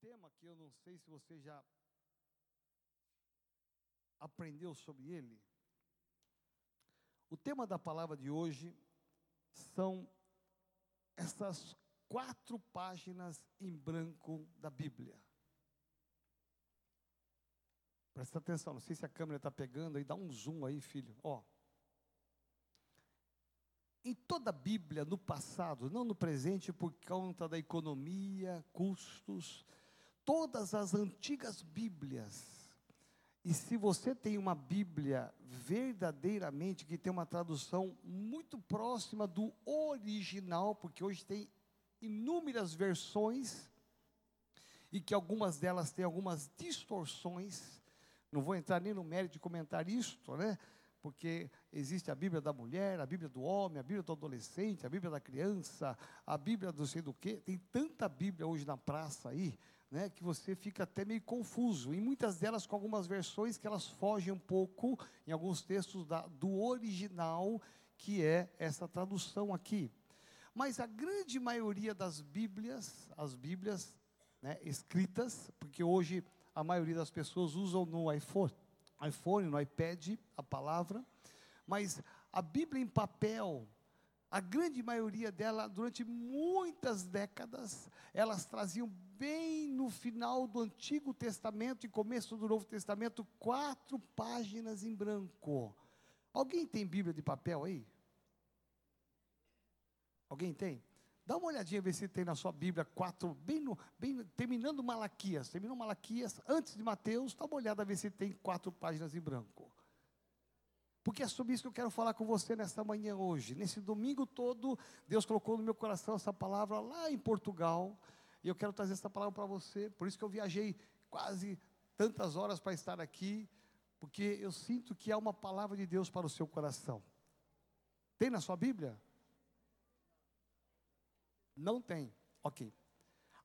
tema que eu não sei se você já aprendeu sobre ele. O tema da palavra de hoje são essas quatro páginas em branco da Bíblia. Presta atenção, não sei se a câmera está pegando aí, dá um zoom aí, filho. Ó. Em toda a Bíblia, no passado, não no presente, por conta da economia, custos, todas as antigas Bíblias, e se você tem uma Bíblia verdadeiramente que tem uma tradução muito próxima do original, porque hoje tem inúmeras versões, e que algumas delas têm algumas distorções, não vou entrar nem no mérito de comentar isto, né? Porque existe a Bíblia da mulher, a Bíblia do homem, a Bíblia do adolescente, a Bíblia da criança, a Bíblia do sei do quê. Tem tanta Bíblia hoje na praça aí, né, que você fica até meio confuso. E muitas delas com algumas versões que elas fogem um pouco, em alguns textos, da, do original, que é essa tradução aqui. Mas a grande maioria das Bíblias, as Bíblias né, escritas, porque hoje a maioria das pessoas usam no iPhone, iPhone, no iPad, a palavra, mas a Bíblia em papel, a grande maioria dela, durante muitas décadas, elas traziam bem no final do Antigo Testamento e começo do Novo Testamento, quatro páginas em branco. Alguém tem Bíblia de papel aí? Alguém tem? Dá uma olhadinha, ver se tem na sua Bíblia quatro, bem, no, bem terminando Malaquias, terminou Malaquias, antes de Mateus, dá uma olhada, ver se tem quatro páginas em branco. Porque é sobre isso que eu quero falar com você nesta manhã hoje. Nesse domingo todo, Deus colocou no meu coração essa palavra lá em Portugal, e eu quero trazer essa palavra para você. Por isso que eu viajei quase tantas horas para estar aqui, porque eu sinto que há uma palavra de Deus para o seu coração. Tem na sua Bíblia? Não tem. Ok.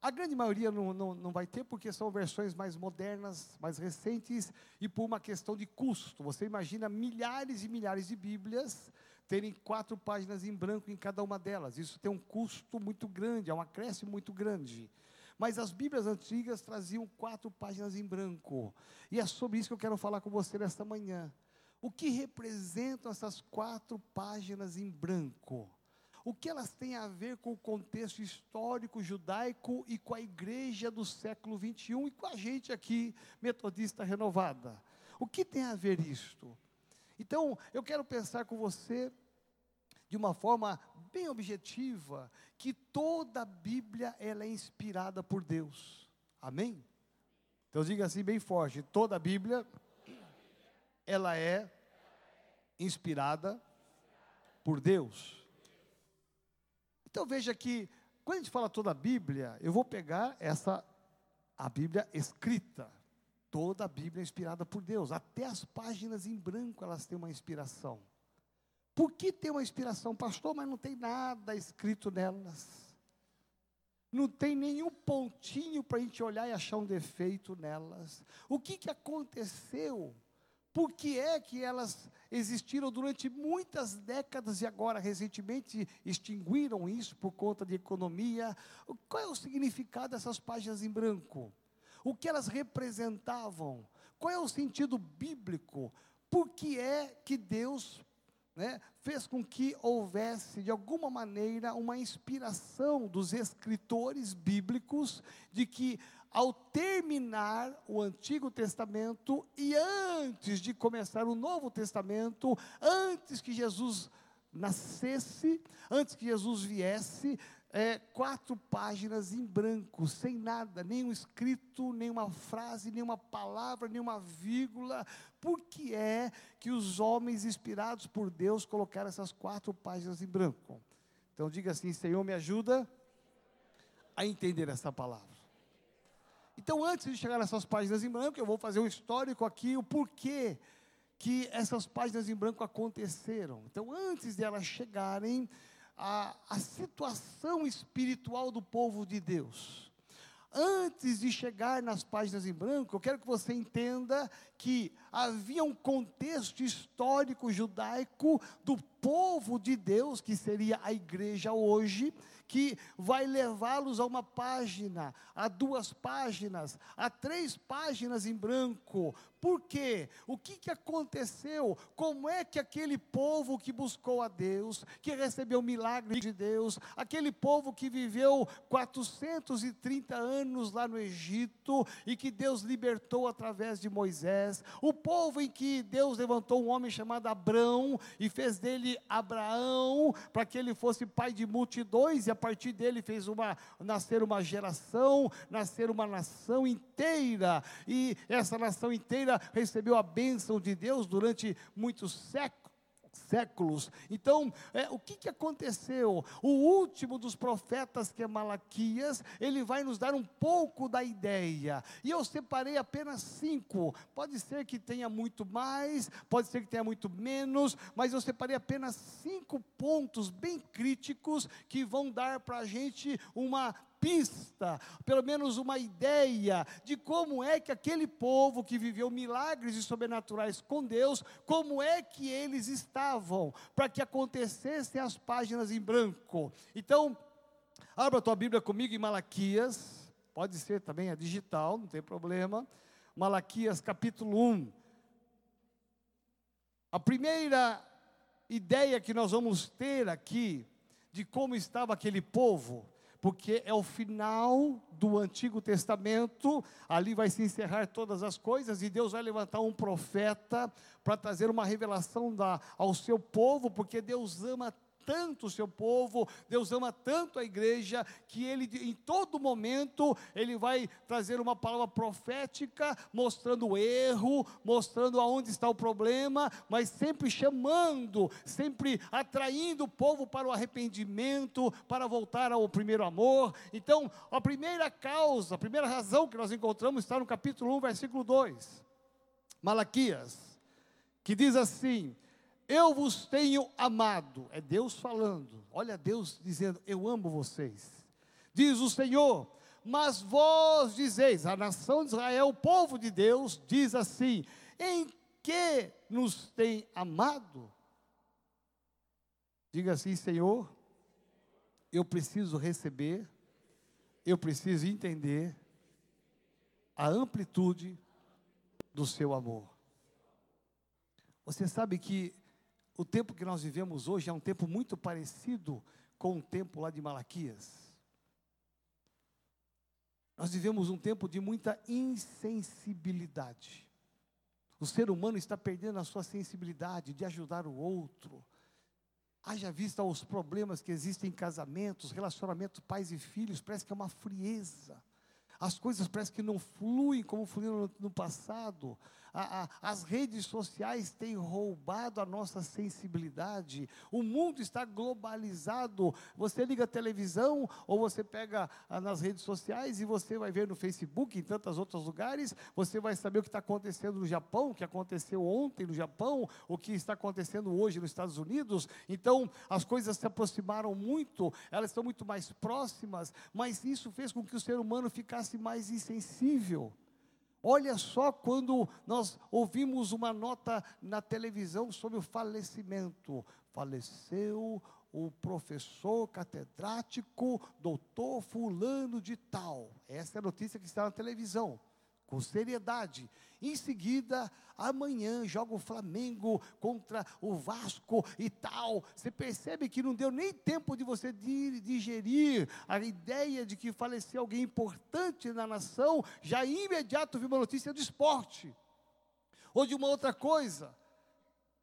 A grande maioria não, não, não vai ter, porque são versões mais modernas, mais recentes, e por uma questão de custo. Você imagina milhares e milhares de Bíblias terem quatro páginas em branco em cada uma delas. Isso tem um custo muito grande, é um acréscimo muito grande. Mas as Bíblias antigas traziam quatro páginas em branco. E é sobre isso que eu quero falar com você nesta manhã. O que representam essas quatro páginas em branco? o que elas têm a ver com o contexto histórico judaico e com a igreja do século 21 e com a gente aqui, metodista renovada. O que tem a ver isto? Então, eu quero pensar com você de uma forma bem objetiva que toda a Bíblia ela é inspirada por Deus. Amém? Então diga assim bem forte, toda a Bíblia ela é inspirada por Deus. Então veja que, quando a gente fala toda a Bíblia, eu vou pegar essa, a Bíblia escrita. Toda a Bíblia é inspirada por Deus, até as páginas em branco elas têm uma inspiração. Por que tem uma inspiração, pastor? Mas não tem nada escrito nelas. Não tem nenhum pontinho para a gente olhar e achar um defeito nelas. O que, que aconteceu por que é que elas existiram durante muitas décadas e agora recentemente extinguiram isso por conta de economia? Qual é o significado dessas páginas em branco? O que elas representavam? Qual é o sentido bíblico? Por que é que Deus né, fez com que houvesse, de alguma maneira, uma inspiração dos escritores bíblicos de que, ao terminar o Antigo Testamento e antes de começar o Novo Testamento, antes que Jesus nascesse, antes que Jesus viesse, é, quatro páginas em branco, sem nada, nenhum escrito, nenhuma frase, nenhuma palavra, nenhuma vírgula. Por que é que os homens inspirados por Deus colocaram essas quatro páginas em branco? Então diga assim: Senhor, me ajuda a entender essa palavra. Então, antes de chegar nessas páginas em branco, eu vou fazer um histórico aqui, o porquê que essas páginas em branco aconteceram. Então, antes de elas chegarem, a, a situação espiritual do povo de Deus. Antes de chegar nas páginas em branco, eu quero que você entenda que havia um contexto histórico judaico do povo de Deus, que seria a igreja hoje, que vai levá-los a uma página, a duas páginas, a três páginas em branco, por quê? O que, que aconteceu? Como é que aquele povo que buscou a Deus, que recebeu o milagre de Deus, aquele povo que viveu 430 anos lá no Egito e que Deus libertou através de Moisés, o povo em que Deus levantou um homem chamado Abrão e fez dele Abraão, para que ele fosse pai de multidões, e a partir dele fez uma nascer uma geração, nascer uma nação inteira, e essa nação inteira recebeu a bênção de Deus durante muitos séculos séculos. Então, é, o que, que aconteceu? O último dos profetas, que é Malaquias, ele vai nos dar um pouco da ideia. E eu separei apenas cinco. Pode ser que tenha muito mais, pode ser que tenha muito menos, mas eu separei apenas cinco pontos bem críticos que vão dar para a gente uma pista, pelo menos uma ideia de como é que aquele povo que viveu milagres e sobrenaturais com Deus, como é que eles estavam, para que acontecessem as páginas em branco. Então, abra tua Bíblia comigo em Malaquias, pode ser também a digital, não tem problema. Malaquias capítulo 1. A primeira ideia que nós vamos ter aqui de como estava aquele povo porque é o final do Antigo Testamento, ali vai se encerrar todas as coisas, e Deus vai levantar um profeta para trazer uma revelação da, ao seu povo, porque Deus ama tanto o seu povo, Deus ama tanto a igreja, que ele em todo momento ele vai trazer uma palavra profética, mostrando o erro, mostrando aonde está o problema, mas sempre chamando, sempre atraindo o povo para o arrependimento, para voltar ao primeiro amor. Então, a primeira causa, a primeira razão que nós encontramos está no capítulo 1, versículo 2. Malaquias, que diz assim: eu vos tenho amado. É Deus falando. Olha Deus dizendo: Eu amo vocês. Diz o Senhor. Mas vós dizeis, a nação de Israel, o povo de Deus, diz assim: Em que nos tem amado? Diga assim, Senhor, eu preciso receber, eu preciso entender a amplitude do seu amor. Você sabe que o tempo que nós vivemos hoje é um tempo muito parecido com o tempo lá de Malaquias. Nós vivemos um tempo de muita insensibilidade. O ser humano está perdendo a sua sensibilidade de ajudar o outro. Haja vista os problemas que existem em casamentos, relacionamentos pais e filhos, parece que é uma frieza. As coisas parecem que não fluem como fluíram no, no passado a, a, as redes sociais têm roubado a nossa sensibilidade. O mundo está globalizado. Você liga a televisão ou você pega a, nas redes sociais e você vai ver no Facebook, em tantos outros lugares, você vai saber o que está acontecendo no Japão, o que aconteceu ontem no Japão, o que está acontecendo hoje nos Estados Unidos. Então, as coisas se aproximaram muito, elas estão muito mais próximas, mas isso fez com que o ser humano ficasse mais insensível. Olha só quando nós ouvimos uma nota na televisão sobre o falecimento. Faleceu o professor catedrático, doutor fulano de tal. Essa é a notícia que está na televisão com seriedade. Em seguida, amanhã joga o Flamengo contra o Vasco e tal. Você percebe que não deu nem tempo de você digerir a ideia de que faleceu alguém importante na nação, já imediato viu uma notícia do esporte ou de uma outra coisa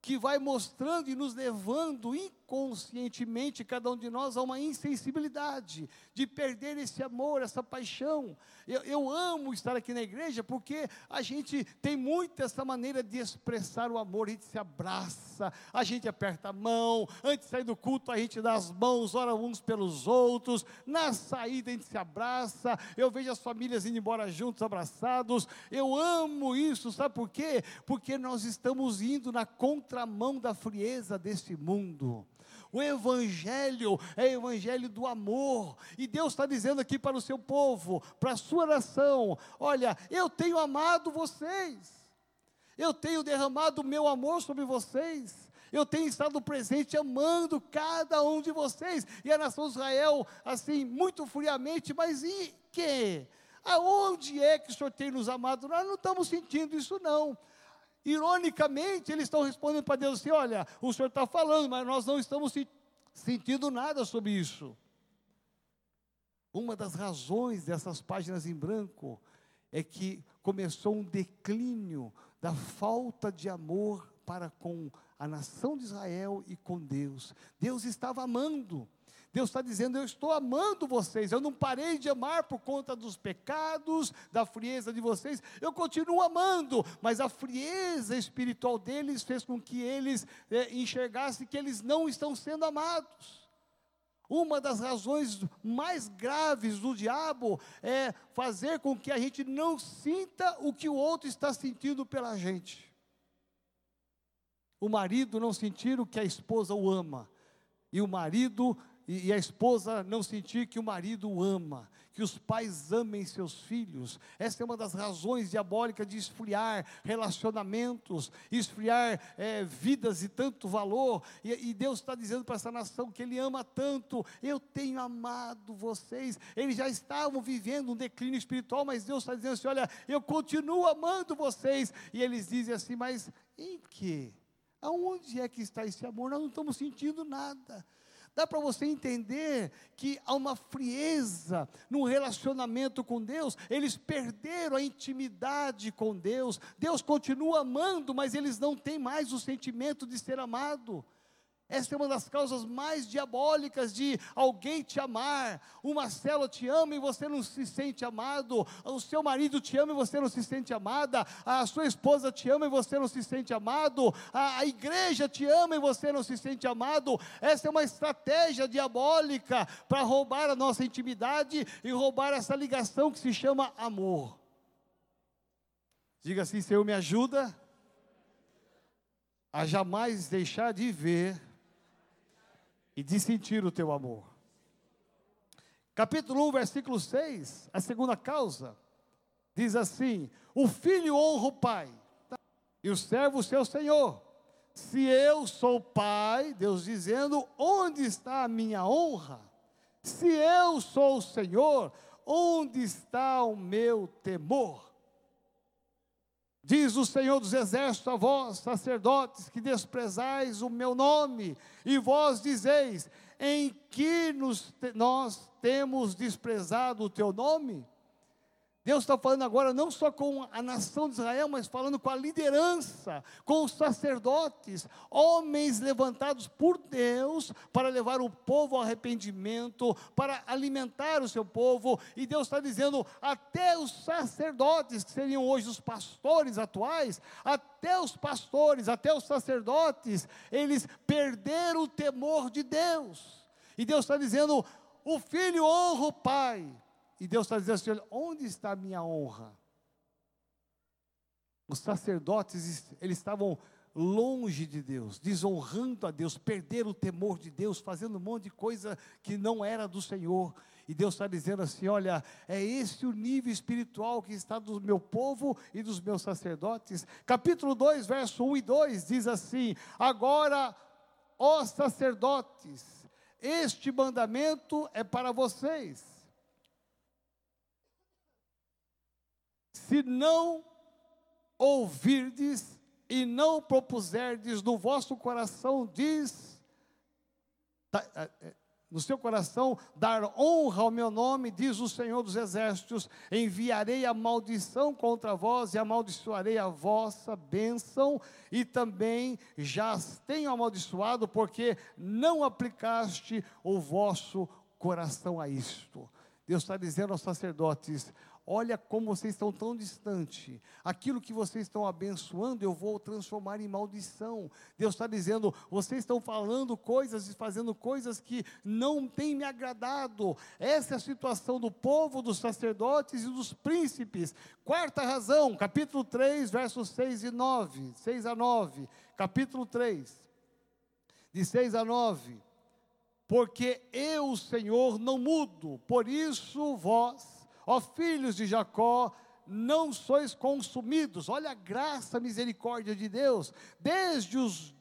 que vai mostrando e nos levando inconscientemente, cada um de nós, a uma insensibilidade, de perder esse amor, essa paixão. Eu, eu, amo estar aqui na igreja porque a gente tem muito essa maneira de expressar o amor, a gente se abraça, a gente aperta a mão, antes de sair do culto a gente dá as mãos, ora uns pelos outros, na saída a gente se abraça, eu vejo as famílias indo embora juntos, abraçados, eu amo isso, sabe por quê? Porque nós estamos indo na contramão da frieza desse mundo. O Evangelho é o Evangelho do amor. E Deus está dizendo aqui para o seu povo, para a sua nação: olha, eu tenho amado vocês, eu tenho derramado o meu amor sobre vocês, Eu tenho estado presente amando cada um de vocês. E a nação de Israel, assim, muito friamente, mas e que? Aonde é que o Senhor tem nos amado? Nós não estamos sentindo isso, não. Ironicamente, eles estão respondendo para Deus assim: olha, o Senhor está falando, mas nós não estamos sentindo nada sobre isso. Uma das razões dessas páginas em branco é que começou um declínio da falta de amor para com a nação de Israel e com Deus. Deus estava amando. Deus está dizendo: Eu estou amando vocês. Eu não parei de amar por conta dos pecados, da frieza de vocês. Eu continuo amando, mas a frieza espiritual deles fez com que eles é, enxergassem que eles não estão sendo amados. Uma das razões mais graves do diabo é fazer com que a gente não sinta o que o outro está sentindo pela gente. O marido não sentir o que a esposa o ama, e o marido e, e a esposa não sentir que o marido o ama, que os pais amem seus filhos. Essa é uma das razões diabólicas de esfriar relacionamentos, esfriar é, vidas de tanto valor. E, e Deus está dizendo para essa nação que Ele ama tanto. Eu tenho amado vocês. Eles já estavam vivendo um declínio espiritual, mas Deus está dizendo assim: olha, eu continuo amando vocês. E eles dizem assim: mas em que? Aonde é que está esse amor? Nós não estamos sentindo nada. Dá para você entender que há uma frieza no relacionamento com Deus, eles perderam a intimidade com Deus. Deus continua amando, mas eles não têm mais o sentimento de ser amado. Essa é uma das causas mais diabólicas de alguém te amar. Uma célula te ama e você não se sente amado. O seu marido te ama e você não se sente amada. A sua esposa te ama e você não se sente amado. A, a igreja te ama e você não se sente amado. Essa é uma estratégia diabólica para roubar a nossa intimidade e roubar essa ligação que se chama amor. Diga assim: Senhor, me ajuda a jamais deixar de ver e de sentir o teu amor. Capítulo 1, versículo 6, a segunda causa, diz assim: O filho honra o pai, e o servo o seu senhor. Se eu sou pai, Deus dizendo: Onde está a minha honra? Se eu sou o Senhor, onde está o meu temor? Diz o Senhor dos Exércitos a vós, sacerdotes, que desprezais o meu nome, e vós dizeis: em que nos, nós temos desprezado o teu nome? Deus está falando agora não só com a nação de Israel, mas falando com a liderança, com os sacerdotes, homens levantados por Deus para levar o povo ao arrependimento, para alimentar o seu povo. E Deus está dizendo: até os sacerdotes, que seriam hoje os pastores atuais, até os pastores, até os sacerdotes, eles perderam o temor de Deus. E Deus está dizendo: o filho honra o pai e Deus está dizendo assim: onde está a minha honra? Os sacerdotes, eles estavam longe de Deus, desonrando a Deus, perderam o temor de Deus, fazendo um monte de coisa que não era do Senhor. E Deus está dizendo assim: olha, é esse o nível espiritual que está do meu povo e dos meus sacerdotes. Capítulo 2, verso 1 e 2 diz assim: Agora, ó sacerdotes, este mandamento é para vocês se não ouvirdes e não propuserdes no vosso coração, diz, tá, é, é, no seu coração, dar honra ao meu nome, diz o Senhor dos Exércitos, enviarei a maldição contra vós e amaldiçoarei a vossa bênção, e também já tenho amaldiçoado, porque não aplicaste o vosso coração a isto. Deus está dizendo aos sacerdotes: Olha como vocês estão tão distante. Aquilo que vocês estão abençoando, eu vou transformar em maldição. Deus está dizendo: vocês estão falando coisas e fazendo coisas que não têm me agradado. Essa é a situação do povo, dos sacerdotes e dos príncipes. Quarta razão, capítulo 3, versos 6 e 9. 6 a 9. Capítulo 3, de 6 a 9. Porque eu, Senhor, não mudo, por isso vós Ó filhos de Jacó, não sois consumidos. Olha a graça, a misericórdia de Deus. Desde os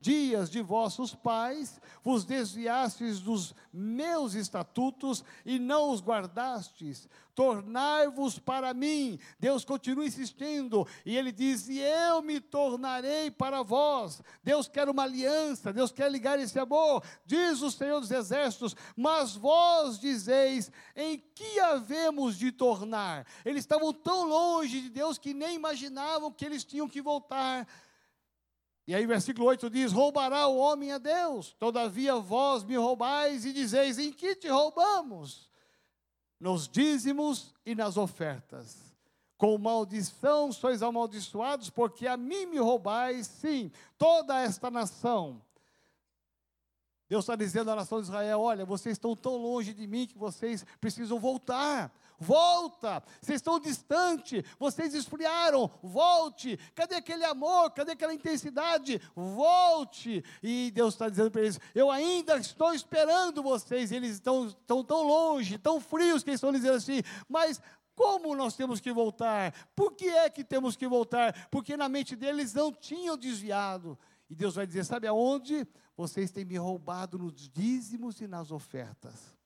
dias de vossos pais, vos desviastes dos meus estatutos e não os guardastes. Tornai-vos para mim. Deus continua insistindo, e ele diz: E eu me tornarei para vós. Deus quer uma aliança, Deus quer ligar esse amor. Diz o Senhor dos Exércitos: Mas vós dizeis: Em que havemos de tornar? Eles estavam tão longe de Deus que nem imaginavam que eles tinham que voltar e aí, versículo 8 diz: Roubará o homem a Deus, todavia vós me roubais e dizeis: Em que te roubamos? Nos dízimos e nas ofertas. Com maldição sois amaldiçoados, porque a mim me roubais, sim, toda esta nação. Deus está dizendo à nação de Israel: Olha, vocês estão tão longe de mim que vocês precisam voltar volta. Vocês estão distante, vocês esfriaram, volte. Cadê aquele amor? Cadê aquela intensidade? Volte. E Deus está dizendo para eles: Eu ainda estou esperando vocês. Eles estão, estão tão longe, tão frios, que eles estão dizendo assim, mas como nós temos que voltar? Por que é que temos que voltar? Porque na mente deles não tinham desviado. E Deus vai dizer: Sabe aonde? Vocês têm me roubado nos dízimos e nas ofertas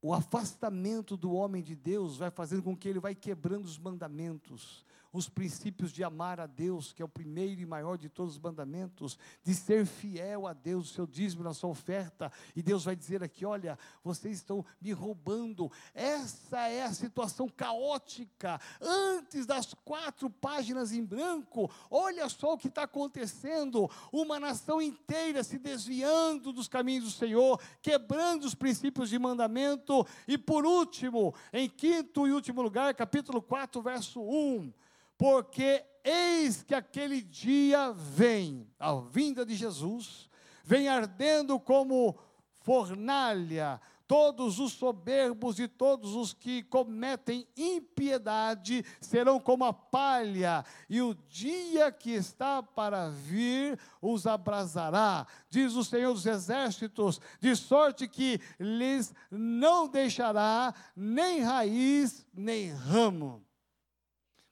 o afastamento do homem de Deus vai fazendo com que ele vai quebrando os mandamentos, os princípios de amar a Deus, que é o primeiro e maior de todos os mandamentos, de ser fiel a Deus, o seu dízimo, na sua oferta, e Deus vai dizer aqui: olha, vocês estão me roubando. Essa é a situação caótica, antes das quatro páginas em branco, olha só o que está acontecendo: uma nação inteira se desviando dos caminhos do Senhor, quebrando os princípios de mandamento, e por último, em quinto e último lugar, capítulo 4, verso 1 porque eis que aquele dia vem, a vinda de Jesus, vem ardendo como fornalha, todos os soberbos e todos os que cometem impiedade serão como a palha, e o dia que está para vir os abrasará, diz o Senhor dos Exércitos, de sorte que lhes não deixará nem raiz, nem ramo.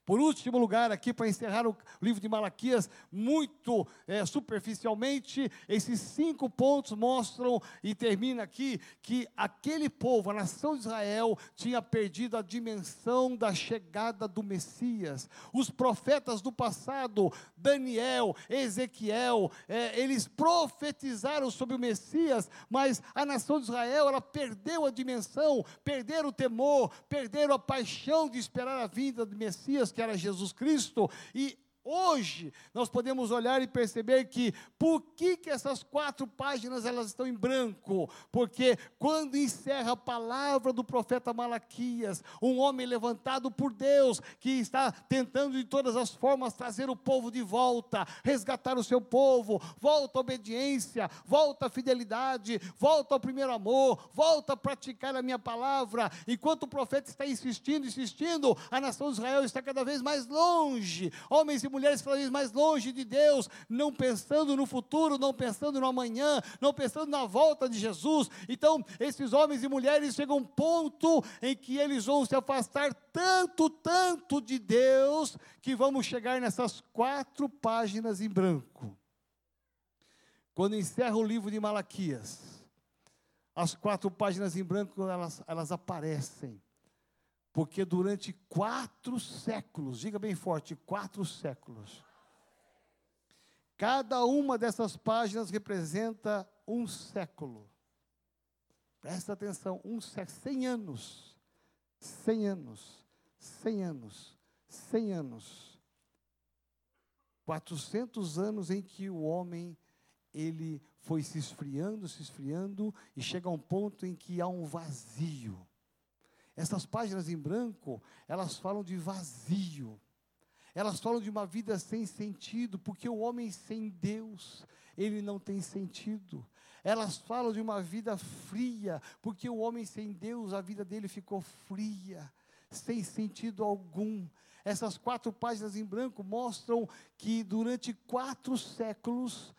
Por último lugar, aqui para encerrar o livro de Malaquias, muito é, superficialmente, esses cinco pontos mostram e termina aqui que aquele povo, a nação de Israel, tinha perdido a dimensão da chegada do Messias. Os profetas do passado, Daniel, Ezequiel, é, eles profetizaram sobre o Messias, mas a nação de Israel, ela perdeu a dimensão, perderam o temor, perderam a paixão de esperar a vinda do Messias que era Jesus Cristo, e Hoje nós podemos olhar e perceber que por que, que essas quatro páginas elas estão em branco? Porque quando encerra a palavra do profeta Malaquias, um homem levantado por Deus, que está tentando de todas as formas trazer o povo de volta, resgatar o seu povo, volta à obediência, volta à fidelidade, volta ao primeiro amor, volta a praticar a minha palavra. Enquanto o profeta está insistindo, insistindo, a nação de Israel está cada vez mais longe. Homens e mulheres cada mais longe de Deus, não pensando no futuro, não pensando no amanhã, não pensando na volta de Jesus. Então, esses homens e mulheres chegam a um ponto em que eles vão se afastar tanto, tanto de Deus, que vamos chegar nessas quatro páginas em branco. Quando encerra o livro de Malaquias, as quatro páginas em branco elas, elas aparecem porque durante quatro séculos, diga bem forte, quatro séculos, cada uma dessas páginas representa um século. Presta atenção, um século, cem anos, cem anos, cem anos, cem anos. Quatrocentos anos em que o homem, ele foi se esfriando, se esfriando, e chega a um ponto em que há um vazio essas páginas em branco, elas falam de vazio. Elas falam de uma vida sem sentido, porque o homem sem Deus, ele não tem sentido. Elas falam de uma vida fria, porque o homem sem Deus, a vida dele ficou fria, sem sentido algum. Essas quatro páginas em branco mostram que durante quatro séculos,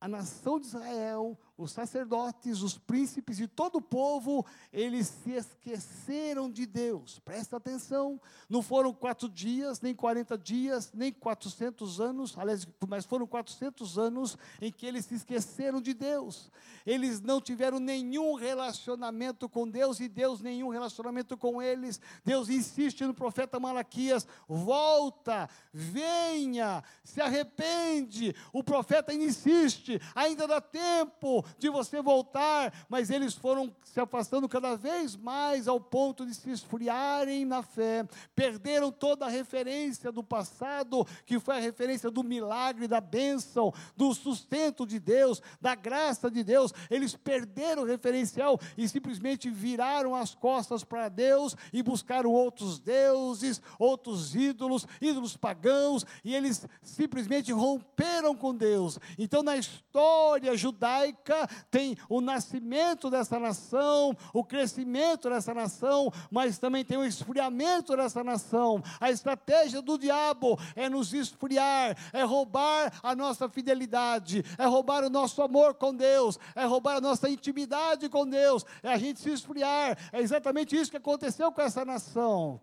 a nação de Israel, os sacerdotes, os príncipes e todo o povo, eles se esqueceram de Deus. Presta atenção, não foram quatro dias, nem 40 dias, nem 400 anos, aliás, mas foram 400 anos em que eles se esqueceram de Deus. Eles não tiveram nenhum relacionamento com Deus e Deus nenhum relacionamento com eles. Deus insiste no profeta Malaquias: volta, venha, se arrepende. O profeta insiste, ainda dá tempo de você voltar, mas eles foram se afastando cada vez mais ao ponto de se esfriarem na fé, perderam toda a referência do passado, que foi a referência do milagre, da bênção, do sustento de Deus, da graça de Deus. Eles perderam o referencial e simplesmente viraram as costas para Deus e buscaram outros deuses, outros ídolos, ídolos pagãos, e eles simplesmente romperam com Deus. Então, na história judaica, tem o nascimento dessa nação, o crescimento dessa nação, mas também tem o esfriamento dessa nação. A estratégia do diabo é nos esfriar, é roubar a nossa fidelidade, é roubar o nosso amor com Deus, é roubar a nossa intimidade com Deus, é a gente se esfriar. É exatamente isso que aconteceu com essa nação.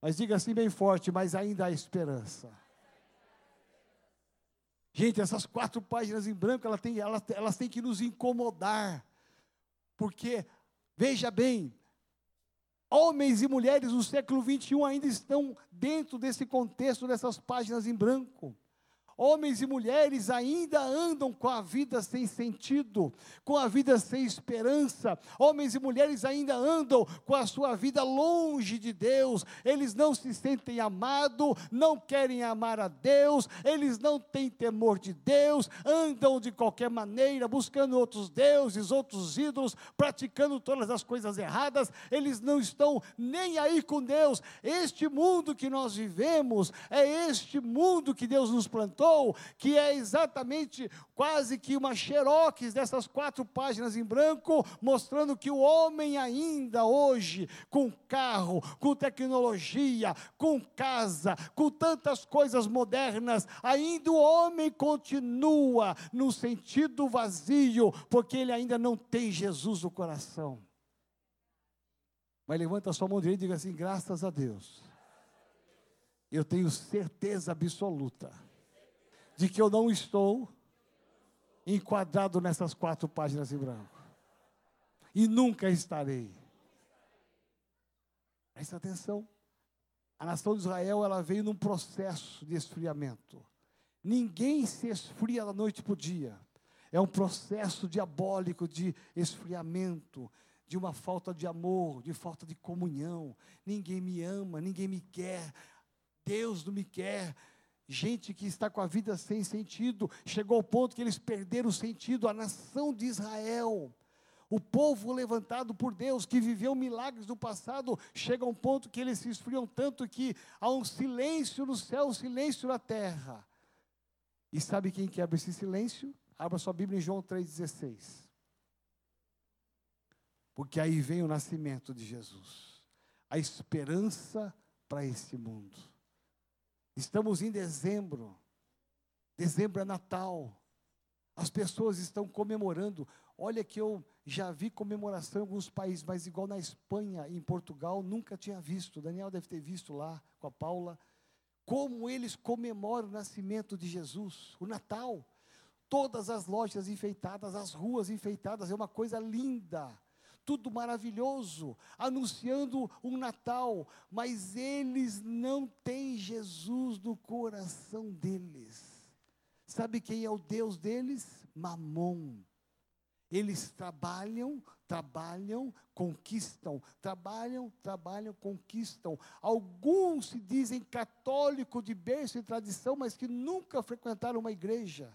Mas diga assim bem forte, mas ainda há esperança. Gente, essas quatro páginas em branco, elas têm, elas, elas têm que nos incomodar. Porque, veja bem, homens e mulheres do século 21 ainda estão dentro desse contexto dessas páginas em branco. Homens e mulheres ainda andam com a vida sem sentido, com a vida sem esperança. Homens e mulheres ainda andam com a sua vida longe de Deus. Eles não se sentem amados, não querem amar a Deus, eles não têm temor de Deus, andam de qualquer maneira buscando outros deuses, outros ídolos, praticando todas as coisas erradas. Eles não estão nem aí com Deus. Este mundo que nós vivemos é este mundo que Deus nos plantou que é exatamente quase que uma xerox dessas quatro páginas em branco, mostrando que o homem ainda hoje, com carro, com tecnologia, com casa, com tantas coisas modernas, ainda o homem continua no sentido vazio, porque ele ainda não tem Jesus no coração. Mas levanta sua mão direita e diga assim: graças a Deus. Eu tenho certeza absoluta de que eu não estou enquadrado nessas quatro páginas em branco. E nunca estarei. Presta atenção. A nação de Israel, ela veio num processo de esfriamento. Ninguém se esfria da noite para o dia. É um processo diabólico de esfriamento, de uma falta de amor, de falta de comunhão. Ninguém me ama, ninguém me quer. Deus não me quer gente que está com a vida sem sentido, chegou ao ponto que eles perderam o sentido, a nação de Israel. O povo levantado por Deus, que viveu milagres do passado, chega a um ponto que eles se esfriam tanto que há um silêncio no céu, um silêncio na terra. E sabe quem quebra esse silêncio? Abra sua Bíblia em João 3,16. Porque aí vem o nascimento de Jesus, a esperança para esse mundo. Estamos em dezembro. Dezembro é Natal. As pessoas estão comemorando. Olha que eu já vi comemoração em alguns países, mas igual na Espanha e em Portugal, nunca tinha visto. Daniel deve ter visto lá com a Paula. Como eles comemoram o nascimento de Jesus, o Natal. Todas as lojas enfeitadas, as ruas enfeitadas, é uma coisa linda tudo maravilhoso, anunciando um Natal, mas eles não têm Jesus no coração deles. Sabe quem é o Deus deles? Mamon. Eles trabalham, trabalham, conquistam, trabalham, trabalham, conquistam. Alguns se dizem católico de berço e tradição, mas que nunca frequentaram uma igreja.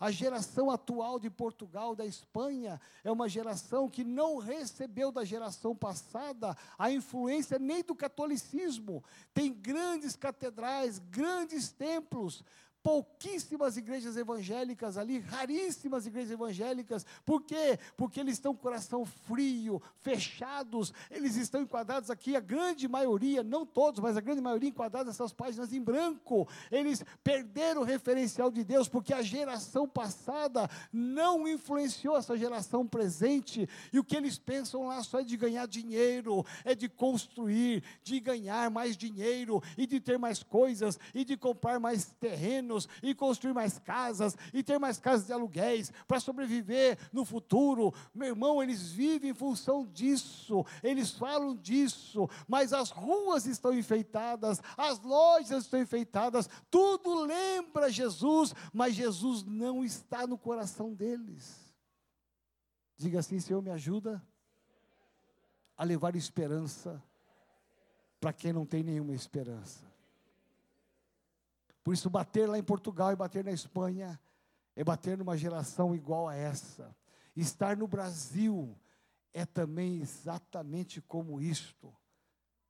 A geração atual de Portugal, da Espanha, é uma geração que não recebeu da geração passada a influência nem do catolicismo. Tem grandes catedrais, grandes templos, pouquíssimas igrejas evangélicas ali, raríssimas igrejas evangélicas. Por quê? Porque eles estão com o coração frio, fechados, eles estão enquadrados aqui, a grande maioria, não todos, mas a grande maioria enquadrados nessas páginas em branco. Eles perderam o referencial de Deus, porque a geração passada não influenciou essa geração presente, e o que eles pensam lá só é de ganhar dinheiro, é de construir, de ganhar mais dinheiro, e de ter mais coisas, e de comprar mais terrenos e construir mais casas e ter mais casas de aluguéis para sobreviver no futuro. Meu irmão, eles vivem em função disso, eles falam disso, mas as ruas estão enfeitadas, as lojas estão enfeitadas, tudo lembra Jesus, mas Jesus não está no coração deles. Diga assim: Senhor, me ajuda a levar esperança para quem não tem nenhuma esperança. Por isso, bater lá em Portugal e bater na Espanha é bater numa geração igual a essa. Estar no Brasil é também exatamente como isto.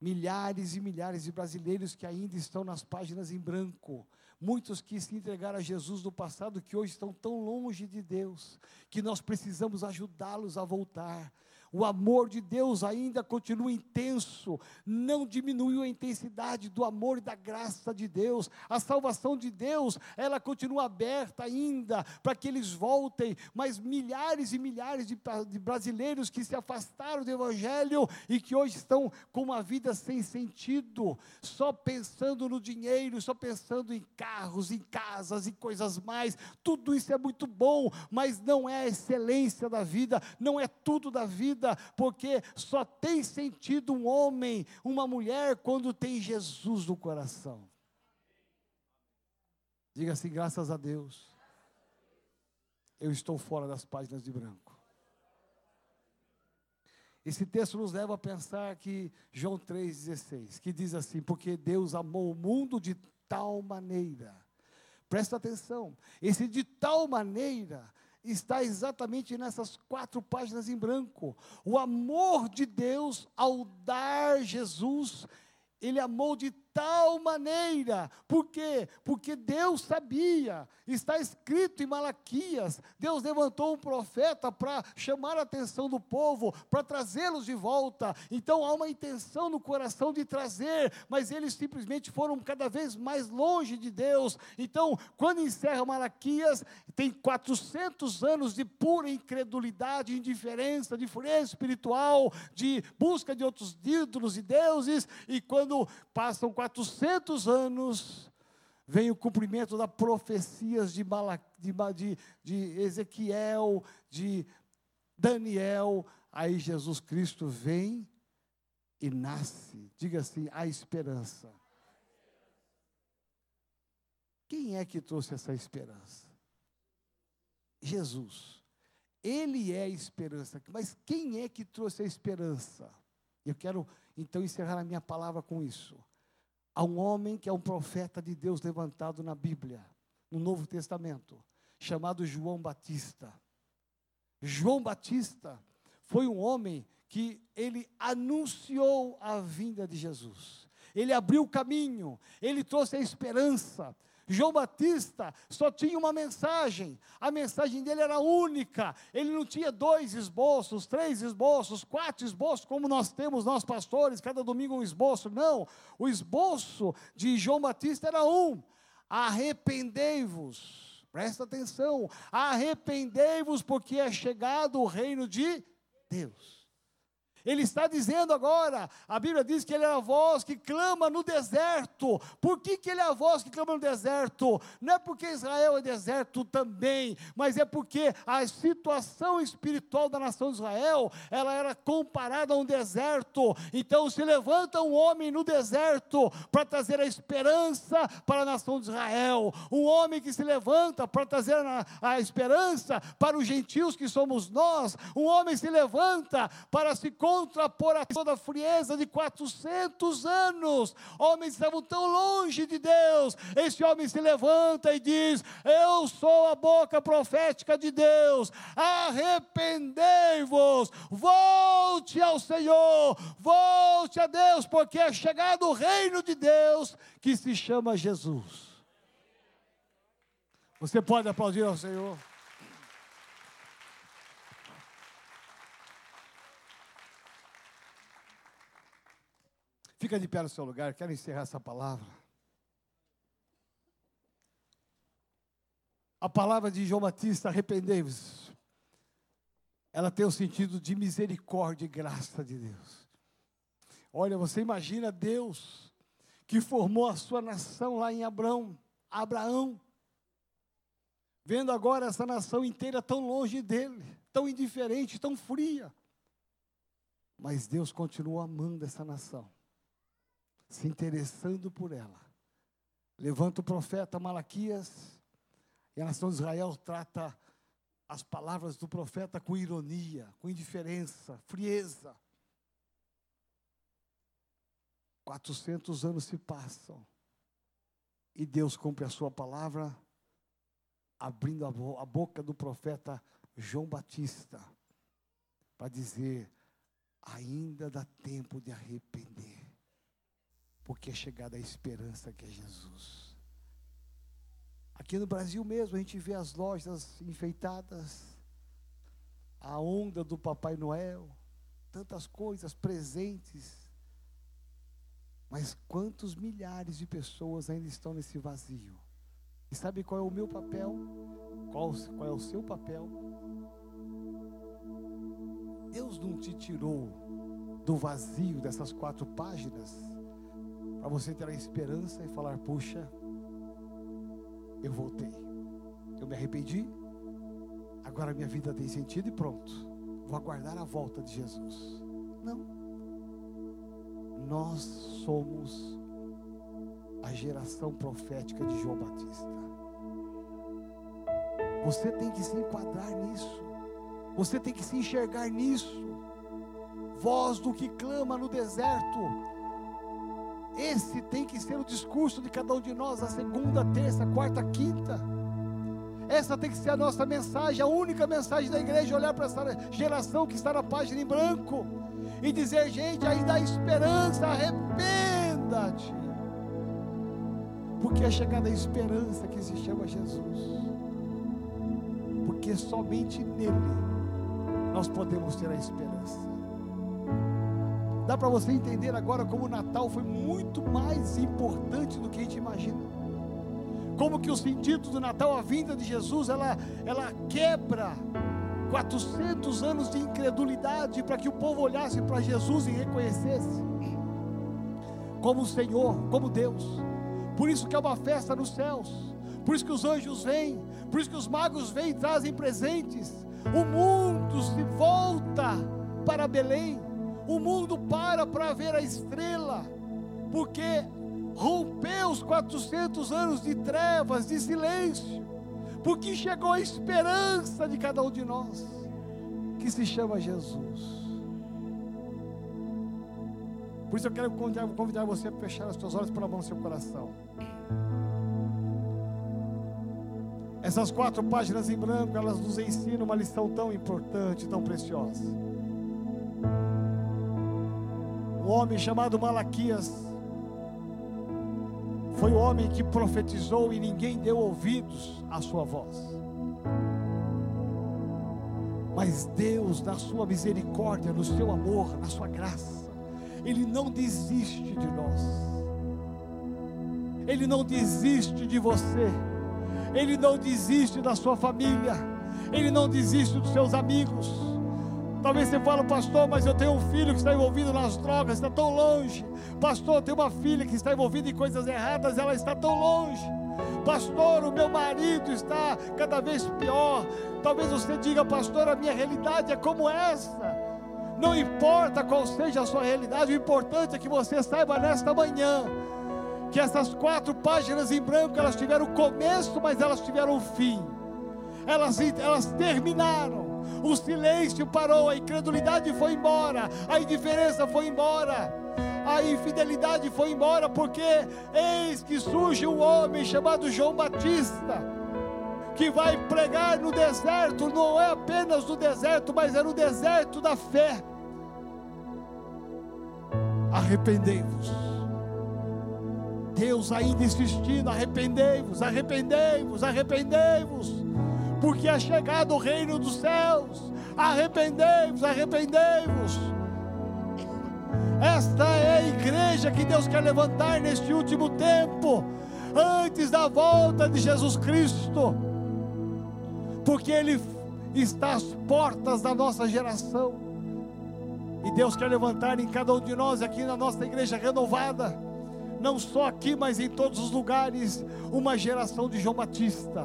Milhares e milhares de brasileiros que ainda estão nas páginas em branco. Muitos que se entregaram a Jesus no passado, que hoje estão tão longe de Deus, que nós precisamos ajudá-los a voltar. O amor de Deus ainda continua intenso, não diminuiu a intensidade do amor e da graça de Deus. A salvação de Deus, ela continua aberta ainda para que eles voltem, mas milhares e milhares de, de brasileiros que se afastaram do Evangelho e que hoje estão com uma vida sem sentido, só pensando no dinheiro, só pensando em carros, em casas, em coisas mais. Tudo isso é muito bom, mas não é a excelência da vida, não é tudo da vida vida, porque só tem sentido um homem, uma mulher, quando tem Jesus no coração. Diga assim: graças a Deus, eu estou fora das páginas de branco. Esse texto nos leva a pensar que João 3,16, que diz assim: Porque Deus amou o mundo de tal maneira. Presta atenção, esse de tal maneira está exatamente nessas quatro páginas em branco. O amor de Deus ao dar Jesus, Ele amou de tal maneira. Por quê? Porque Deus sabia, está escrito em Malaquias. Deus levantou um profeta para chamar a atenção do povo, para trazê-los de volta. Então há uma intenção no coração de trazer, mas eles simplesmente foram cada vez mais longe de Deus. Então, quando encerra Malaquias, tem 400 anos de pura incredulidade, indiferença, de frieza espiritual, de busca de outros ídolos e deuses, e quando passam 400 anos, vem o cumprimento das profecias de, de, de, de Ezequiel, de Daniel. Aí Jesus Cristo vem e nasce. Diga assim: a esperança. Quem é que trouxe essa esperança? Jesus. Ele é a esperança. Mas quem é que trouxe a esperança? Eu quero então encerrar a minha palavra com isso. Há um homem que é um profeta de Deus levantado na Bíblia, no Novo Testamento, chamado João Batista. João Batista foi um homem que ele anunciou a vinda de Jesus. Ele abriu o caminho, ele trouxe a esperança, João Batista só tinha uma mensagem, a mensagem dele era única, ele não tinha dois esboços, três esboços, quatro esboços, como nós temos, nós pastores, cada domingo um esboço, não, o esboço de João Batista era um: arrependei-vos, presta atenção, arrependei-vos, porque é chegado o reino de Deus. Ele está dizendo agora, a Bíblia diz que ele é a voz que clama no deserto. Por que, que ele é a voz que clama no deserto? Não é porque Israel é deserto também, mas é porque a situação espiritual da nação de Israel, ela era comparada a um deserto. Então se levanta um homem no deserto para trazer a esperança para a nação de Israel. Um homem que se levanta para trazer a, a esperança para os gentios que somos nós. Um homem se levanta para se contrapor a toda a frieza de 400 anos. Homens estavam tão longe de Deus. Esse homem se levanta e diz: Eu sou a boca profética de Deus. Arrependei-vos, volte ao Senhor, volte a Deus, porque é chegado o reino de Deus que se chama Jesus. Você pode aplaudir ao Senhor. Fica de pé no seu lugar, quero encerrar essa palavra. A palavra de João Batista, arrependei-vos. Ela tem o sentido de misericórdia e graça de Deus. Olha, você imagina Deus que formou a sua nação lá em Abraão, Abraão, vendo agora essa nação inteira tão longe dele, tão indiferente, tão fria. Mas Deus continua amando essa nação se interessando por ela. Levanta o profeta Malaquias, e a nação de Israel trata as palavras do profeta com ironia, com indiferença, frieza. 400 anos se passam, e Deus cumpre a sua palavra, abrindo a, bo a boca do profeta João Batista, para dizer: ainda dá tempo de arrepender porque é chegada a esperança que é Jesus. Aqui no Brasil mesmo, a gente vê as lojas enfeitadas, a onda do Papai Noel, tantas coisas, presentes. Mas quantos milhares de pessoas ainda estão nesse vazio? E sabe qual é o meu papel? Qual, qual é o seu papel? Deus não te tirou do vazio dessas quatro páginas para você ter a esperança e falar: puxa, eu voltei, eu me arrependi, agora minha vida tem sentido e pronto, vou aguardar a volta de Jesus. Não, nós somos a geração profética de João Batista. Você tem que se enquadrar nisso, você tem que se enxergar nisso. Voz do que clama no deserto, esse tem que ser o discurso de cada um de nós, a segunda, terça, quarta, quinta. Essa tem que ser a nossa mensagem, a única mensagem da igreja, olhar para essa geração que está na página em branco e dizer, gente, ainda há esperança, arrependa-te. Porque é chegada a esperança que se chama Jesus. Porque somente nele nós podemos ter a esperança. Dá para você entender agora como o Natal foi muito mais importante do que a gente imagina. Como que o sentido do Natal, a vinda de Jesus, ela, ela quebra 400 anos de incredulidade para que o povo olhasse para Jesus e reconhecesse como o Senhor, como Deus. Por isso que é uma festa nos céus. Por isso que os anjos vêm, por isso que os magos vêm e trazem presentes. O mundo se volta para Belém o mundo para para ver a estrela, porque rompeu os 400 anos de trevas, de silêncio, porque chegou a esperança de cada um de nós, que se chama Jesus. Por isso eu quero convidar, você a fechar as suas olhos para a mão no seu coração. Essas quatro páginas em branco, elas nos ensinam uma lição tão importante, tão preciosa um homem chamado Malaquias foi o homem que profetizou e ninguém deu ouvidos à sua voz. Mas Deus, na sua misericórdia, no seu amor, na sua graça, Ele não desiste de nós. Ele não desiste de você. Ele não desiste da sua família. Ele não desiste dos seus amigos. Talvez você fale, pastor, mas eu tenho um filho que está envolvido nas drogas, está tão longe. Pastor, eu tenho uma filha que está envolvida em coisas erradas, ela está tão longe. Pastor, o meu marido está cada vez pior. Talvez você diga, pastor, a minha realidade é como essa. Não importa qual seja a sua realidade, o importante é que você saiba nesta manhã que essas quatro páginas em branco elas tiveram começo, mas elas tiveram fim. Elas, elas terminaram o silêncio parou, a incredulidade foi embora, a indiferença foi embora, a infidelidade foi embora, porque eis que surge um homem chamado João Batista, que vai pregar no deserto, não é apenas no deserto, mas é no deserto da fé. Arrependei-vos, Deus ainda insistindo: arrependei-vos, arrependei-vos, arrependei-vos, porque é chegado o reino dos céus. Arrependei-vos, arrependei-vos. Esta é a igreja que Deus quer levantar neste último tempo, antes da volta de Jesus Cristo, porque Ele está às portas da nossa geração, e Deus quer levantar em cada um de nós, aqui na nossa igreja renovada, não só aqui, mas em todos os lugares, uma geração de João Batista,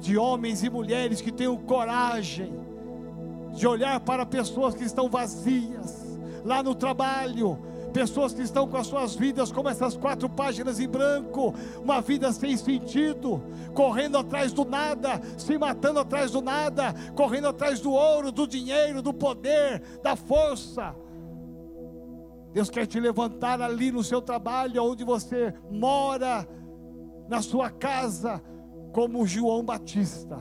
de homens e mulheres que tenham coragem de olhar para pessoas que estão vazias, lá no trabalho, pessoas que estão com as suas vidas como essas quatro páginas em branco, uma vida sem sentido, correndo atrás do nada, se matando atrás do nada, correndo atrás do ouro, do dinheiro, do poder, da força. Deus quer te levantar ali no seu trabalho, onde você mora, na sua casa, como João Batista,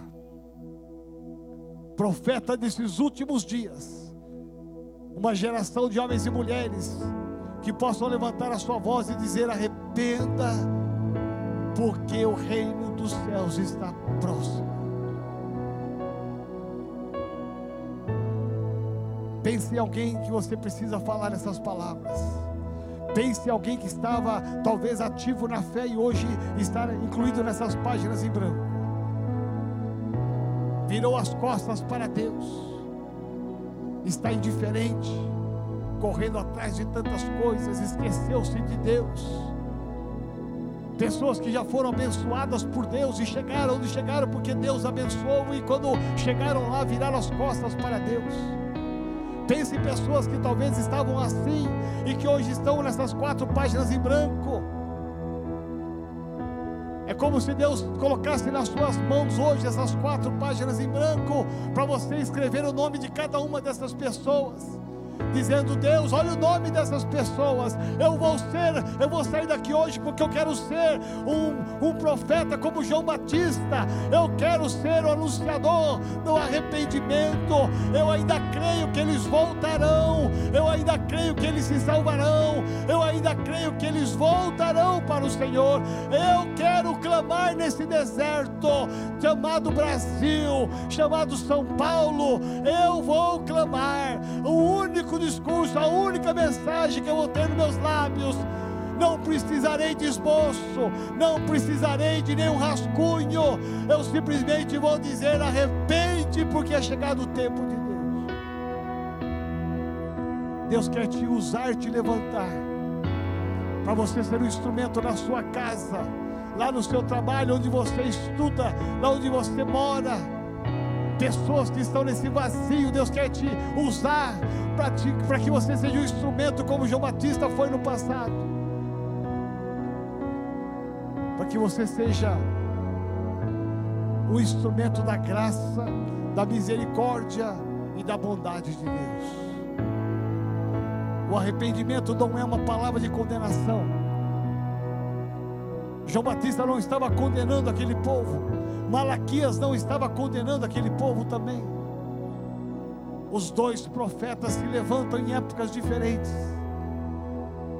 profeta desses últimos dias uma geração de homens e mulheres que possam levantar a sua voz e dizer: arrependa, porque o reino dos céus está próximo. Pense em alguém que você precisa falar essas palavras. Pense alguém que estava talvez ativo na fé e hoje está incluído nessas páginas em branco. Virou as costas para Deus está indiferente, correndo atrás de tantas coisas, esqueceu-se de Deus. Pessoas que já foram abençoadas por Deus e chegaram onde chegaram porque Deus abençoou e quando chegaram lá viraram as costas para Deus. Pense em pessoas que talvez estavam assim e que hoje estão nessas quatro páginas em branco. É como se Deus colocasse nas suas mãos hoje essas quatro páginas em branco para você escrever o nome de cada uma dessas pessoas dizendo: Deus, olha o nome dessas pessoas. Eu vou ser, eu vou sair daqui hoje porque eu quero ser um, um profeta como João Batista. Eu quero ser o anunciador do arrependimento. Eu ainda creio que eles voltarão. Eu ainda creio que eles se salvarão. Eu ainda creio que eles voltarão para o Senhor. Eu quero clamar nesse deserto chamado Brasil, chamado São Paulo. Eu vou clamar. Discurso, a única mensagem que eu vou ter nos meus lábios. Não precisarei de esboço, não precisarei de nenhum rascunho. Eu simplesmente vou dizer: arrepende, porque é chegado o tempo de Deus. Deus quer te usar, te levantar, para você ser um instrumento na sua casa, lá no seu trabalho, onde você estuda, lá onde você mora pessoas que estão nesse vazio, Deus quer te usar para que você seja um instrumento como João Batista foi no passado. Para que você seja o instrumento da graça, da misericórdia e da bondade de Deus. O arrependimento não é uma palavra de condenação. João Batista não estava condenando aquele povo, Malaquias não estava condenando aquele povo também. Os dois profetas se levantam em épocas diferentes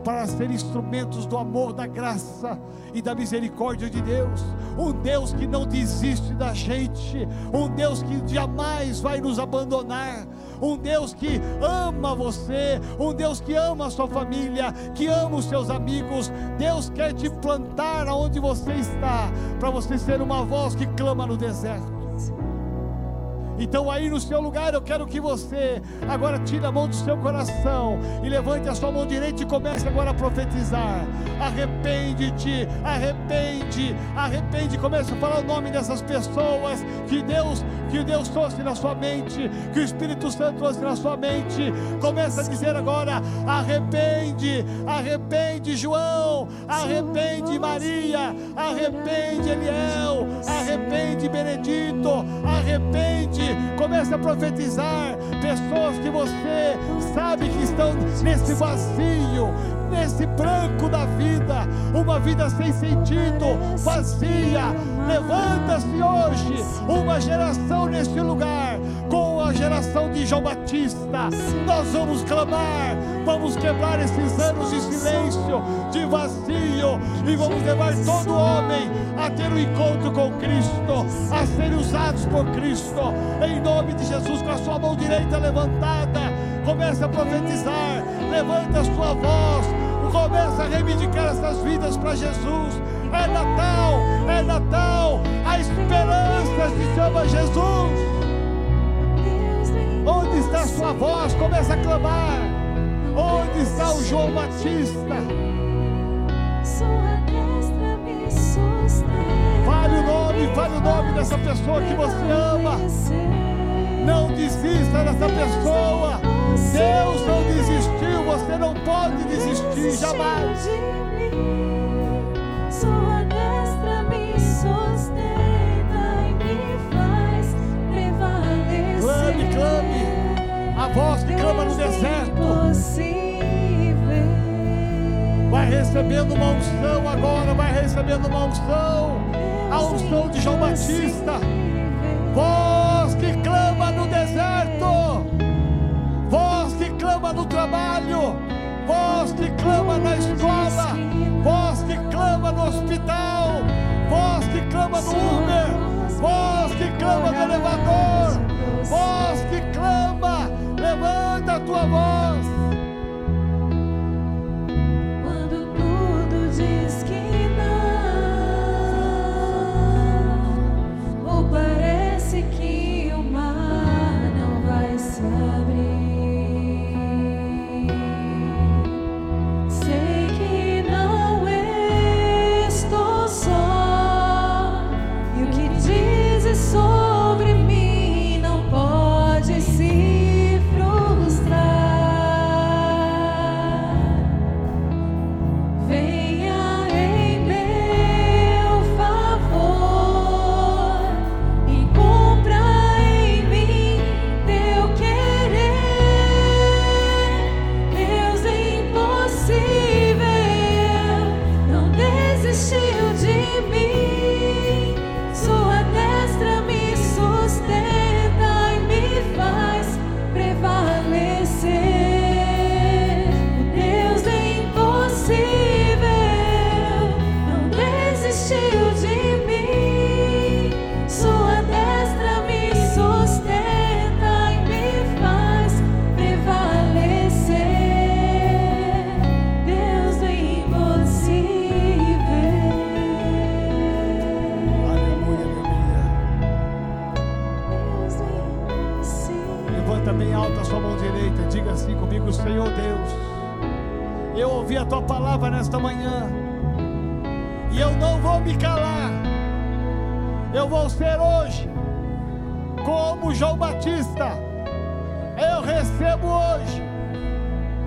para ser instrumentos do amor, da graça e da misericórdia de Deus. Um Deus que não desiste da gente, um Deus que jamais vai nos abandonar, um Deus que ama você, um Deus que ama a sua família, que ama os seus amigos. Deus quer te plantar aonde você está, para você ser uma voz que clama no deserto. Então, aí no seu lugar, eu quero que você agora tire a mão do seu coração e levante a sua mão direita e comece agora a profetizar. Arrepende-te, arrepende, arrepende. Comece a falar o nome dessas pessoas que Deus, que Deus trouxe na sua mente, que o Espírito Santo trouxe na sua mente. Comece a dizer agora: arrepende, arrepende, João, arrepende, Maria, arrepende, Eliel, arrepende, Benedito, arrepende comece a profetizar pessoas que você sabe que estão nesse vazio, nesse branco da vida, uma vida sem sentido, vazia. Levanta-se hoje uma geração neste lugar, a geração de João Batista. Nós vamos clamar, vamos quebrar esses anos de silêncio, de vazio, e vamos levar todo homem a ter um encontro com Cristo, a serem usados por Cristo, em nome de Jesus, com a sua mão direita levantada, comece a profetizar, levanta a sua voz, começa a reivindicar essas vidas para Jesus. É Natal, é Natal, a esperança se chama Jesus. Onde está a sua voz? Começa a clamar. Onde está o João Batista? Fale o nome, fale o nome dessa pessoa que você ama. Não desista dessa pessoa. Deus não desistiu, você não pode desistir jamais. A voz que clama no deserto. Vai recebendo uma unção agora, vai recebendo uma unção. A unção de João Batista. Voz que clama no deserto. Voz que clama no trabalho. Voz que clama na escola. Voz que clama no hospital. Voz que clama no Uber. Voz que clama no elevador. Voz que clama. Levanta a tua voz. Nesta manhã. E eu não vou me calar. Eu vou ser hoje como João Batista. Eu recebo hoje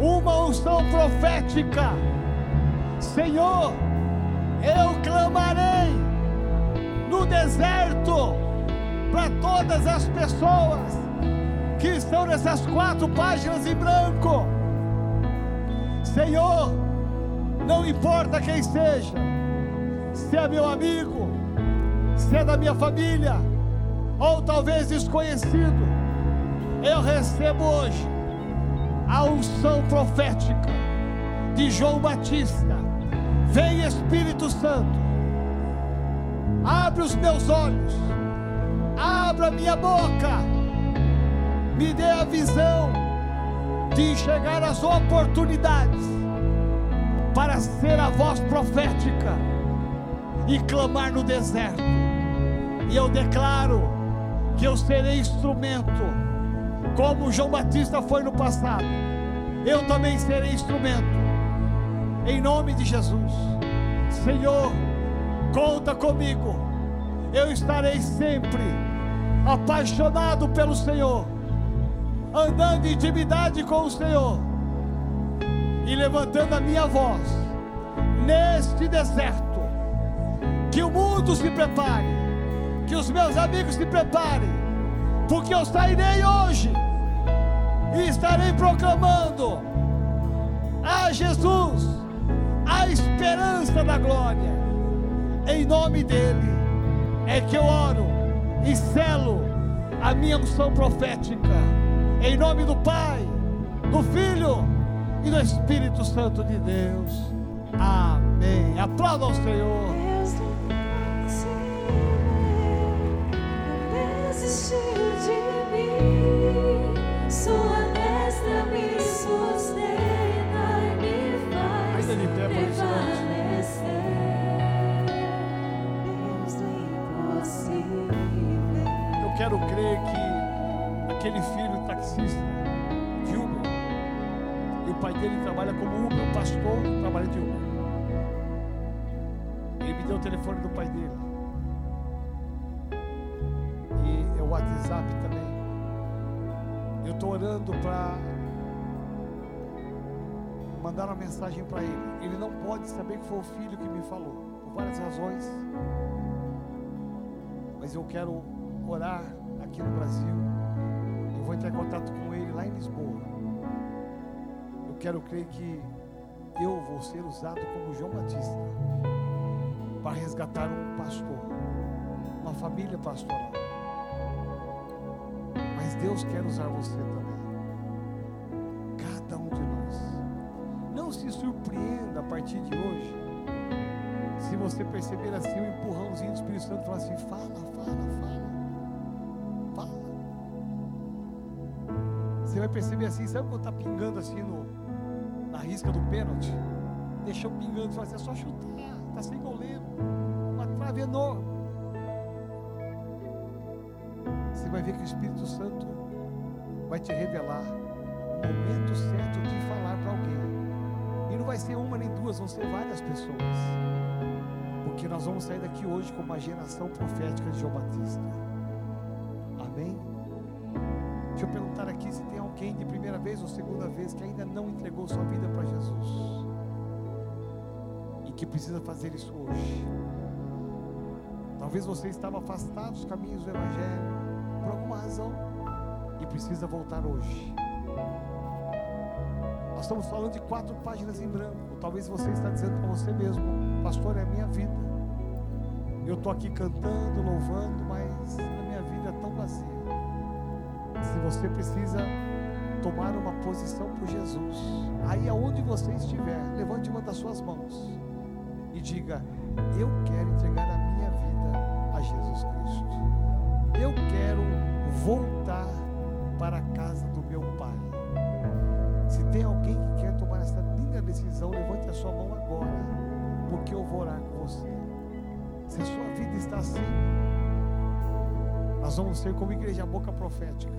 uma unção profética. Senhor, eu clamarei no deserto para todas as pessoas que estão nessas quatro páginas em branco. Senhor, não importa quem seja, se é meu amigo, se é da minha família, ou talvez desconhecido, eu recebo hoje a unção profética de João Batista. Vem Espírito Santo, abre os meus olhos, abra minha boca, me dê a visão de enxergar as oportunidades para ser a voz profética e clamar no deserto. E eu declaro que eu serei instrumento, como João Batista foi no passado. Eu também serei instrumento, em nome de Jesus. Senhor, conta comigo. Eu estarei sempre apaixonado pelo Senhor, andando em intimidade com o Senhor e levantando a minha voz neste deserto. Que o mundo se prepare, que os meus amigos se preparem, porque eu sairei hoje e estarei proclamando a Jesus a esperança da glória. Em nome dele é que eu oro e selo a minha unção profética. Em nome do Pai, do Filho e do Espírito Santo de Deus. Amém. Aplauda ao Senhor. Deus não desistiu de mim. Sua destra me sustenta e me faz Ainda de pé prevalecer. Deus do impossível. Eu quero crer que aquele filho taxista o pai dele trabalha como Uber, o pastor trabalha de Uber. Ele me deu o telefone do pai dele. E é o WhatsApp também. Eu estou orando para mandar uma mensagem para ele. Ele não pode saber que foi o filho que me falou, por várias razões. Mas eu quero orar aqui no Brasil. Eu vou entrar em contato com ele lá em Lisboa. Quero crer que eu vou ser usado como João Batista para resgatar um pastor, uma família pastoral. Mas Deus quer usar você também. Cada um de nós. Não se surpreenda a partir de hoje. Se você perceber assim um empurrãozinho do Espírito Santo, falar assim: fala, fala, fala. Fala. Você vai perceber assim, sabe quando está pingando assim no, risca do pênalti? Deixou pingando, fala assim, é só chutar, está sem goleiro, uma trave enorme. Você vai ver que o Espírito Santo vai te revelar o momento certo de falar para alguém. E não vai ser uma nem duas, vão ser várias pessoas. Porque nós vamos sair daqui hoje com uma geração profética de João Batista. Deixa eu perguntar aqui se tem alguém de primeira vez ou segunda vez que ainda não entregou sua vida para Jesus. E que precisa fazer isso hoje. Talvez você estava afastado dos caminhos do Evangelho por alguma razão e precisa voltar hoje. Nós estamos falando de quatro páginas em branco. Talvez você está dizendo para você mesmo, pastor, é a minha vida. Eu estou aqui cantando, louvando, mas a minha vida é tão vazia. Se você precisa tomar uma posição por Jesus, aí aonde você estiver, levante uma das suas mãos e diga: Eu quero entregar a minha vida a Jesus Cristo. Eu quero voltar para a casa do meu Pai. Se tem alguém que quer tomar essa linda decisão, levante a sua mão agora, porque eu vou orar com você. Se a sua vida está assim, nós vamos ser como igreja boca profética.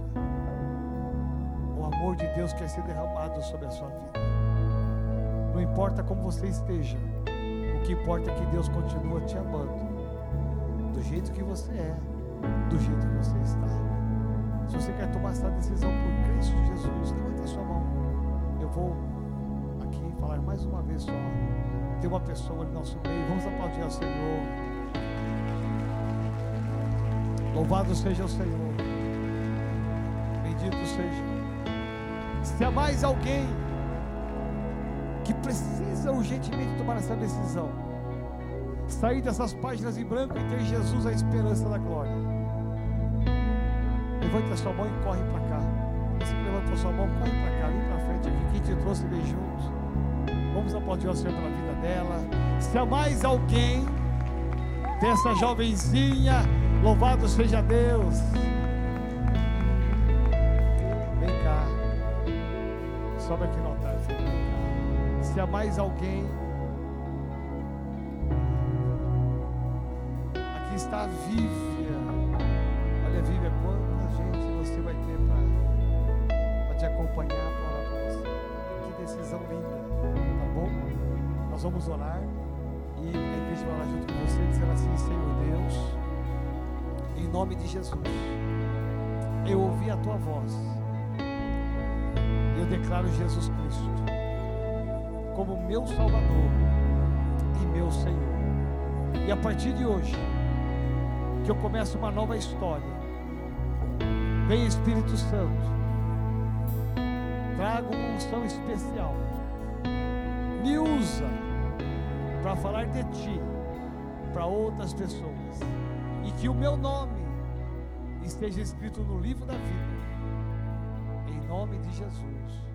O amor de Deus quer ser derramado sobre a sua vida. Não importa como você esteja, o que importa é que Deus continua te amando, do jeito que você é, do jeito que você está. Se você quer tomar essa decisão por Cristo Jesus, levante a sua mão. Eu vou aqui falar mais uma vez só. Tem uma pessoa ali no nosso meio. Vamos aplaudir ao Senhor. Louvado seja o Senhor. Bendito seja. Se há mais alguém que precisa urgentemente tomar essa decisão, sair dessas páginas em branco e ter Jesus a esperança da glória. Levante a sua mão e corre para cá. Você que levantou sua mão, corre para cá, vem para frente aqui. Quem te trouxe, vem junto. Vamos aplaudir o Senhor pela vida dela. Se há mais alguém dessa jovenzinha, louvado seja Deus. Vem cá. Sobe aqui no altar. Se há mais alguém. Aqui está a declaro Jesus Cristo como meu Salvador e meu Senhor. E a partir de hoje, que eu começo uma nova história. Vem Espírito Santo, traga uma unção especial, me usa para falar de Ti para outras pessoas, e que o meu nome esteja escrito no livro da vida, em nome de Jesus.